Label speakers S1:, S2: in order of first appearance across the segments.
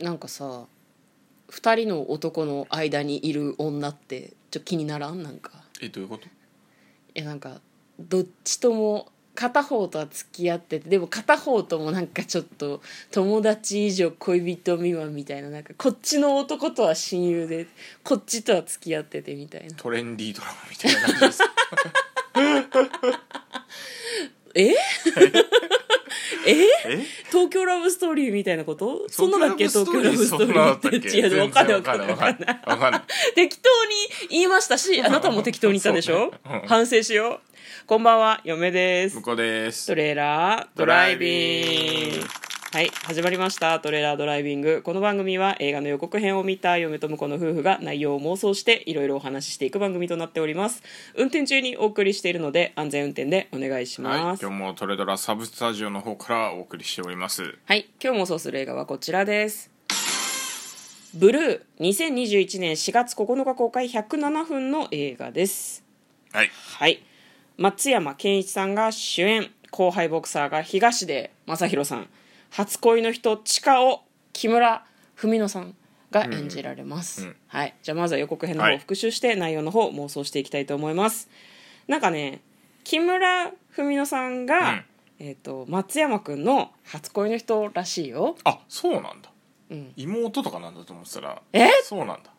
S1: なんかさ2人の男の間にいる女ってちょっと気にならん？なんか。
S2: えどういうこと？
S1: いやなんかどっちとも片方とは付き合っててでも片方ともなんかちょっと友達以上恋人未満みたいななんかこっちの男とは親友でこっちとは付き合っててみたいな。
S2: トレンディードラマみたいな感じですか？
S1: え？え？
S2: え？
S1: 東京ラブストーリーみたいなこと？そんなだっけ？東京ラブストーリーって違う。わかんないわかんない。
S2: わかんない。わかんない。
S1: 適当に言いましたしあなたも適当に言ったでしょ、
S2: ね。うん。
S1: 反省しよう。こんばんは嫁です。
S2: 向こうです。
S1: トレーラードライビングはい始まりました。トレーラードライビング。この番組は映画の予告編を見た嫁と婿の夫婦が内容を妄想していろいろお話ししていく番組となっております。運転中にお送りしているので安全運転でお願いし
S2: はい
S1: ます
S2: 今日もトレドラサブスタジオの方からお送りしております。
S1: はい、今日もそうする映画はこちらです。ブルー、2021年4月9日公開107分の映画です。
S2: はい。
S1: はい。松山ケンイチさんが主演、後輩ボクサーが東出正宏さん、初恋の人、チカを木村文乃さんが演じられます。
S2: うん。うん
S1: はい。じゃあまずは予告編の方を
S2: はい
S1: 復習して内容の方を妄想していきたいと思います。なんかね、木村文乃さんが、
S2: うん。
S1: えっ、と、松山くんの初恋の人らしいよ。
S2: あそうなんだ、
S1: うん。
S2: 妹とかなんだと思ってたら
S1: え？
S2: そうなんだ。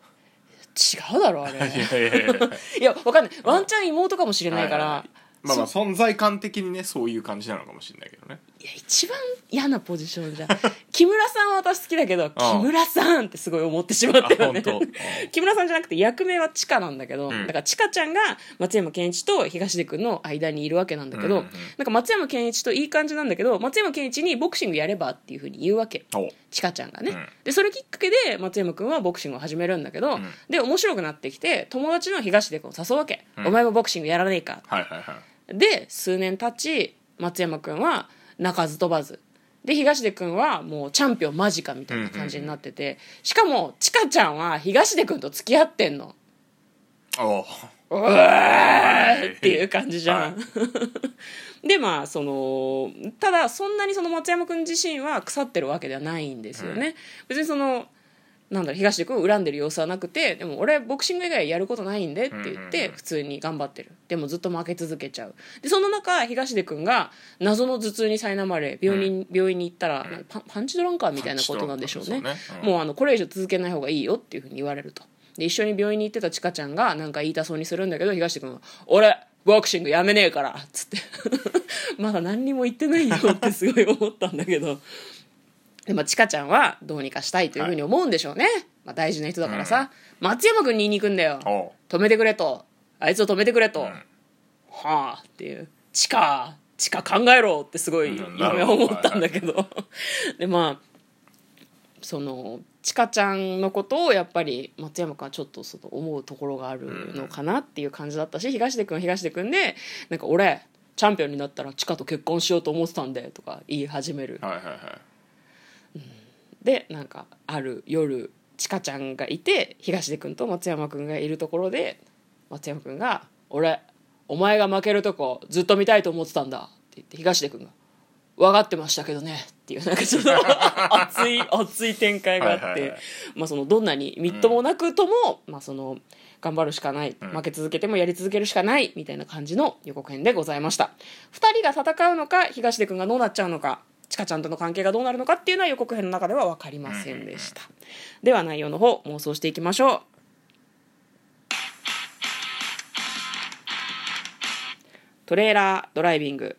S1: 違うだろあれ。
S2: いやいやいやいや。
S1: いやわかんない。ワンチャン妹かもしれないから、
S2: はいはいはい。まあまあ存在感的にねそういう感じなのかもしれないけどね
S1: いや一番嫌なポジションじゃん。木村さんは私好きだけど木村さんってすごい思ってしまったよね。木村さんじゃなくて役名はチカなんだけど、
S2: ん。
S1: だからチカちゃんが松山ケンイチと東出君の間にいるわけなんだけど、
S2: うんうん
S1: なんか松山ケンイチといい感じなんだけど松山ケンイチにボクシングやればっていうふうに言うわけ。
S2: お
S1: チカちゃんがね、
S2: うん。
S1: でそれきっかけで松山君はボクシングを始めるんだけど、
S2: ん。
S1: で面白くなってきて友達の東出君を誘うわけ、
S2: ん。
S1: お前もボクシングやらねえか
S2: はいはいはい。
S1: で数年経ち松山君は鳴かず飛ばず。で東出君はもうチャンピオン間近みたいな感じになってて、しかもちかちゃんは東出君と付き合ってんの。
S2: おう
S1: ーっていう感じじゃん、
S2: は
S1: でまあそのただそんなにその松山君自身は腐ってるわけではないんですよね、別にそのなんだろう東出君を恨んでる様子はなくてでも俺ボクシング以外やることないんでって言って普通に頑張ってる。でもずっと負け続けちゃう。でその中東出君が謎の頭痛に苛まれ病院,、病院に行ったらパンパンチドランカーみたいなことなんでしょうね。
S2: ねうん。
S1: もうあのこれ以上続けない方がいいよっていうふうに言われると。で一緒に病院に行ってたちかちゃんがなんか言いたそうにするんだけど東出君は「俺ボクシングやめねえから」っつって。まだ何にも言ってないよってすごい思ったんだけどでまあ、ちかちゃんはどうにかしたいというふうに思うんでしょうね、まあ、大事な人だからさ、松山君に言いに行くんだよ。止めてくれと。あいつを止めてくれと、
S2: ん。
S1: はあっていう「ちかちか考えろ」ってすごい夢思ったんだけど。でまあそのちかちゃんのことをやっぱり松山君はちょっとその思うところがあるのかなっていう感じだったし、東出君は東出君でなんか俺チャンピオンになったらチカと結婚しようと思ってたんでとか言い始める。
S2: はいはいはい
S1: でなんかある夜ちかちゃんがいて東出君と松山君がいるところで松山君が「俺お前が負けるとこずっと見たいと思ってたんだ」って言って東出君が「分かってましたけどね」っていうなんかちょっと熱い熱い展開があって、
S2: はいはいはい
S1: まあそのどんなにみっともなくとも、まあその頑張るしかない負け続けてもやり続けるしかないみたいな感じの予告編でございました。2人が戦うのか東出君がどうなっちゃうのかちかちゃんとの関係がどうなるのかっていうのは予告編の中では分かりませんでした、では内容の方妄想していきましょう。トレーラードライビング。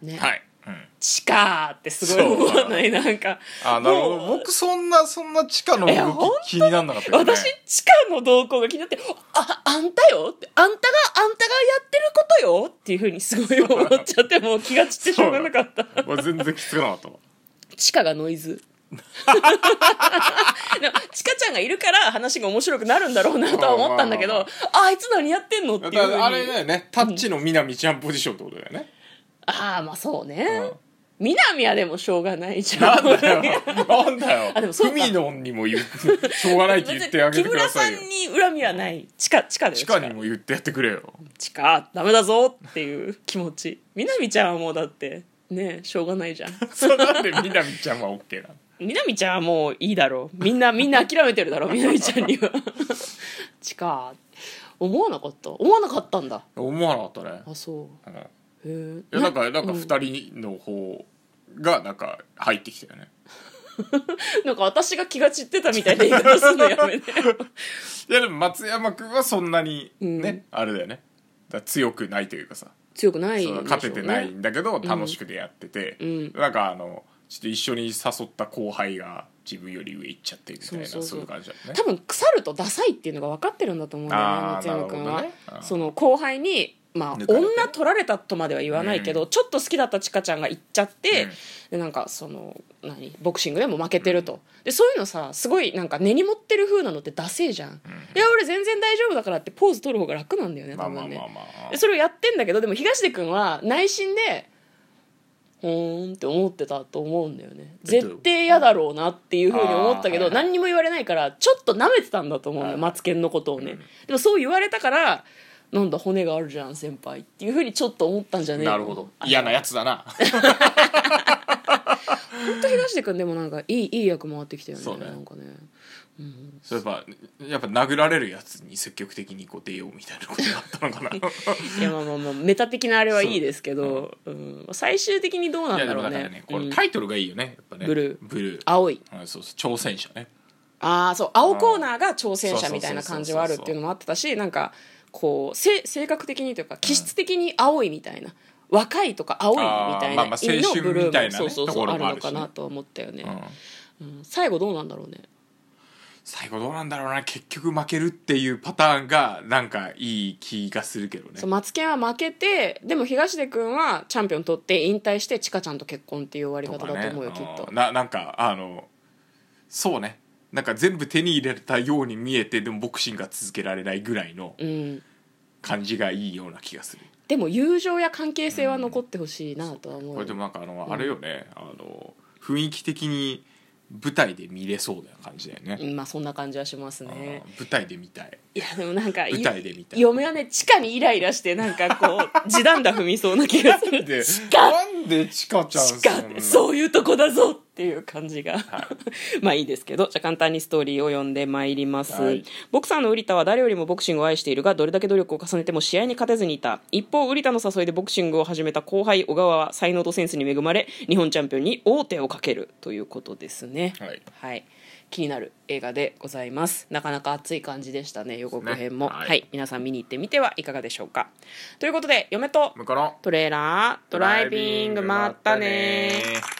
S1: ね、
S2: はい、うん、
S1: チカーってすごい思わない？なんか
S2: あなるほど。僕そんなそんな地下の動き気になんなかったけどね
S1: 私地下の動向が気になって「ああんたよ」って「あんたがあんたがやってることよ」っていうふうにすごい思っちゃってもう気が散ってしょうがなかった。
S2: 俺全然きつくなかったわ。
S1: 地下がノイズ。でもチカちゃんがいるから話が面白くなるんだろうなとは思ったんだけど、
S2: まあ
S1: いつ何やってんのっていう
S2: あれだよね。タッチの南ちゃんポジションってことだよね、
S1: ああまあそうね、
S2: うん。
S1: 南はでもしょうがないじゃん。
S2: なんだよ。なんだよ
S1: あでもそうか。
S2: フミノンにも言ってしょうがないって言ってあげてくださいよ。
S1: 木村さんに恨みはない。地下地下だよ
S2: 地下にも言ってやってくれよ。
S1: 地下ダメだぞっていう気持ち。南ちゃんはもうだってねしょうがないじゃん。
S2: そうなんで南ちゃんは OK なの
S1: みなみちゃんはもういいだろう。みんなみんな諦めてるだろうみなみちゃんには。ちか思わなかった。思わなかったんだ。
S2: 思わなかったね。
S1: あそう。
S2: うんいやなんかなんか
S1: う
S2: 2人の方がなんか入ってきたよね。
S1: なんか私が気が散ってたみたいな言い方するのやめて
S2: いやでも松山君はそんなにね、
S1: うん。
S2: あれだよね。だ強くないというかさ。
S1: 強くないね。
S2: 勝ててないんだけど楽しくてやってて、
S1: うん。
S2: なんかあのちょっと一緒に誘った後輩が自分より上行っちゃってみたいなそういう感じだよね。
S1: 多分腐るとダサいっていうのが分かってるんだと思うんだよね松山君は、
S2: ね。うん。
S1: その後輩にまあ女取られたとまでは言わないけど、ちょっと好きだったちかちゃんが行っちゃって、
S2: うん。
S1: でなんかその何？ボクシングでも負けてると、でそういうのさすごいなんか根に持ってる風なのってダセえじゃん、いや俺全然大丈夫だからってポーズ取る方が楽なんだよね多分ね
S2: まあまあ。
S1: でそれをやってんだけどでも東出君は内心でほーんって思ってたと思うんだよね。
S2: えっと
S1: 絶対嫌だろうなっていうふうに思ったけど、何にも言われないからちょっと舐めてたんだと思うんだよ、
S2: はい。
S1: マツケンのことをね、
S2: うん。
S1: でもそう言われたからなんだ骨があるじゃん先輩っていうふうにちょっと思ったんじゃねえの？
S2: なるほど。嫌なやつだな。
S1: 本当東出君でもなんかいいいい役回ってきたよね
S2: そうね。
S1: なんかね。
S2: そうやっぱやっぱ殴られるやつに積極的にこう出ようみたいなことがあったのかな。い
S1: いやまあまあまあメタ的なあれはいいですけど、う。ん。最終的にどうなんだろうね。
S2: ねこ
S1: うん。
S2: れタイトルがいいよねやっぱね。
S1: ブルー。
S2: ブルー。
S1: 青い。
S2: あそうそう。挑戦者ね。
S1: ああそう。青コーナーが挑戦者みたいな感じはあるっていうのもあってたしなんかこうせ性格的にというか気質的に青いみたいな、若いとか青いみたいな意味の
S2: 青春
S1: ブルーも
S2: みたいなね
S1: そうそう
S2: と
S1: そうあ
S2: あるしね。
S1: かなと思ったよね、
S2: うん。
S1: うん。最後どうなんだろうね。
S2: 最後どうなんだろうな。結局負けるっていうパターンがなんかいい気がするけどね。
S1: そうマツケンは負けてでも東出君はチャンピオン取って引退してチカちゃんと結婚っていう終わり方だと思うよ、きっと。
S2: うん。ななんかあのそうねなんか全部手に入れたように見えてでもボクシングが続けられないぐらいの
S1: うん。
S2: 感じがいいような気がする。
S1: でも友情や関係性は残ってほしいなとは思う。よ、
S2: これでもなんかあの、あれよね。あの雰囲気的に舞台で見れそうな感じだよね、
S1: うんまあそんな感じはしますね。
S2: うん舞台で見たい。
S1: いやでもなんか
S2: 舞台で見たい。
S1: 嫁はね地下にイライラしてなんかこう 地団打踏みそうな気がする。
S2: で？
S1: 地下。
S2: なんでチカちゃん
S1: 地下。ってそういうとこだぞっていう感じが、まあいいですけどじゃあ簡単にストーリーを読んでまいります、
S2: はい。
S1: ボクサーの瓜田は誰よりもボクシングを愛しているがどれだけ努力を重ねても試合に勝てずにいた一方瓜田の誘いでボクシングを始めた後輩小川は才能とセンスに恵まれ日本チャンピオンに王手をかけるということですね。
S2: はい。
S1: はい、気になる映画でございます。なかなか熱い感じでしたね予告編も、
S2: ね。はい。
S1: はい、皆さん見に行ってみてはいかがでしょうか。ということで嫁とトレーラードライビングまったね。
S2: まったね